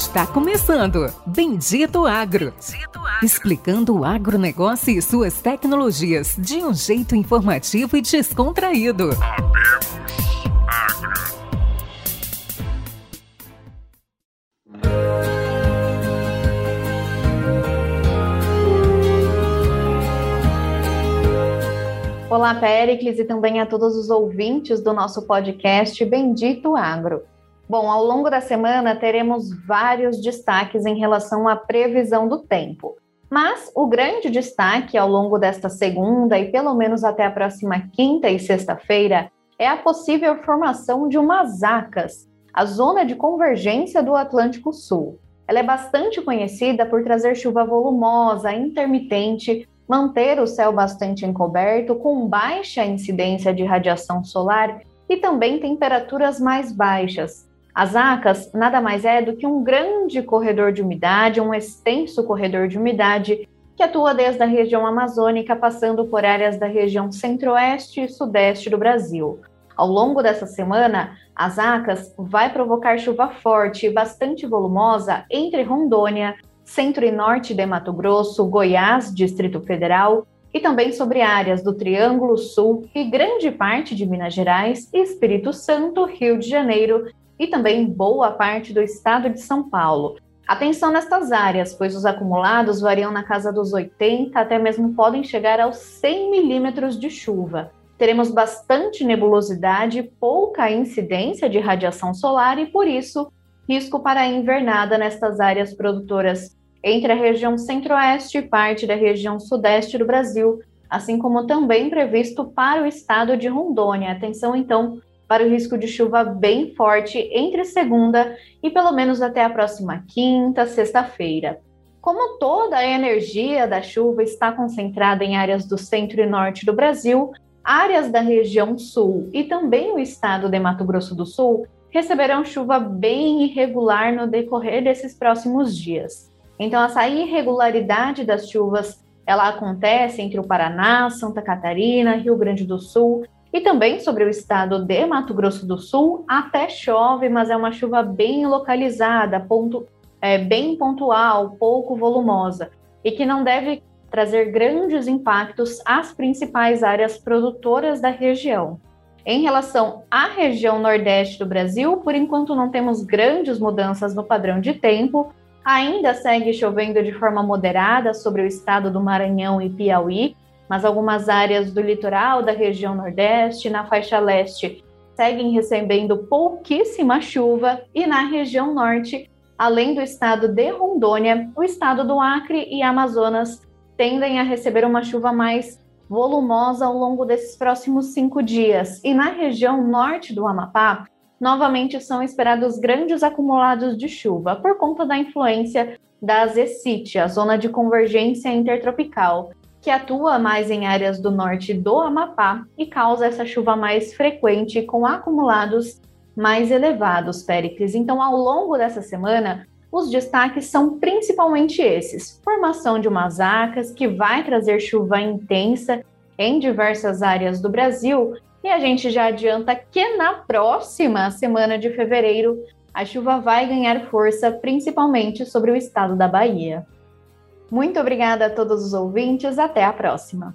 Está começando Bendito Agro. Bendito Agro. Explicando o agronegócio e suas tecnologias de um jeito informativo e descontraído. Agro. Olá, Péricles, e também a todos os ouvintes do nosso podcast Bendito Agro. Bom, ao longo da semana teremos vários destaques em relação à previsão do tempo. Mas o grande destaque ao longo desta segunda e pelo menos até a próxima quinta e sexta-feira é a possível formação de umas ACAS, a zona de convergência do Atlântico Sul. Ela é bastante conhecida por trazer chuva volumosa, intermitente, manter o céu bastante encoberto, com baixa incidência de radiação solar e também temperaturas mais baixas, as ACAS nada mais é do que um grande corredor de umidade, um extenso corredor de umidade que atua desde a região amazônica, passando por áreas da região centro-oeste e sudeste do Brasil. Ao longo dessa semana, as ACAS vai provocar chuva forte e bastante volumosa entre Rondônia, centro e norte de Mato Grosso, Goiás, Distrito Federal, e também sobre áreas do Triângulo Sul e grande parte de Minas Gerais, Espírito Santo, Rio de Janeiro e também boa parte do estado de São Paulo. Atenção nestas áreas, pois os acumulados variam na casa dos 80 até mesmo podem chegar aos 100 milímetros de chuva. Teremos bastante nebulosidade, pouca incidência de radiação solar e, por isso, risco para a invernada nestas áreas produtoras entre a região centro-oeste e parte da região sudeste do Brasil, assim como também previsto para o estado de Rondônia. Atenção, então, para o risco de chuva bem forte entre segunda e pelo menos até a próxima quinta, sexta-feira. Como toda a energia da chuva está concentrada em áreas do centro e norte do Brasil, áreas da região sul e também o estado de Mato Grosso do Sul receberão chuva bem irregular no decorrer desses próximos dias. Então, essa irregularidade das chuvas ela acontece entre o Paraná, Santa Catarina, Rio Grande do Sul e também sobre o estado de Mato Grosso do Sul, até chove, mas é uma chuva bem localizada, ponto, é, bem pontual, pouco volumosa, e que não deve trazer grandes impactos às principais áreas produtoras da região. Em relação à região nordeste do Brasil, por enquanto não temos grandes mudanças no padrão de tempo, ainda segue chovendo de forma moderada sobre o estado do Maranhão e Piauí, mas algumas áreas do litoral da região Nordeste, na faixa leste, seguem recebendo pouquíssima chuva e na região Norte, além do estado de Rondônia, o estado do Acre e Amazonas tendem a receber uma chuva mais volumosa ao longo desses próximos cinco dias. E na região norte do Amapá, novamente são esperados grandes acumulados de chuva por conta da influência da Zecite, a zona de convergência intertropical, que atua mais em áreas do norte do Amapá e causa essa chuva mais frequente com acumulados mais elevados, Péricles. Então, ao longo dessa semana, os destaques são principalmente esses: formação de umas acas que vai trazer chuva intensa em diversas áreas do Brasil, e a gente já adianta que na próxima semana de fevereiro a chuva vai ganhar força, principalmente sobre o estado da Bahia. Muito obrigada a todos os ouvintes. Até a próxima.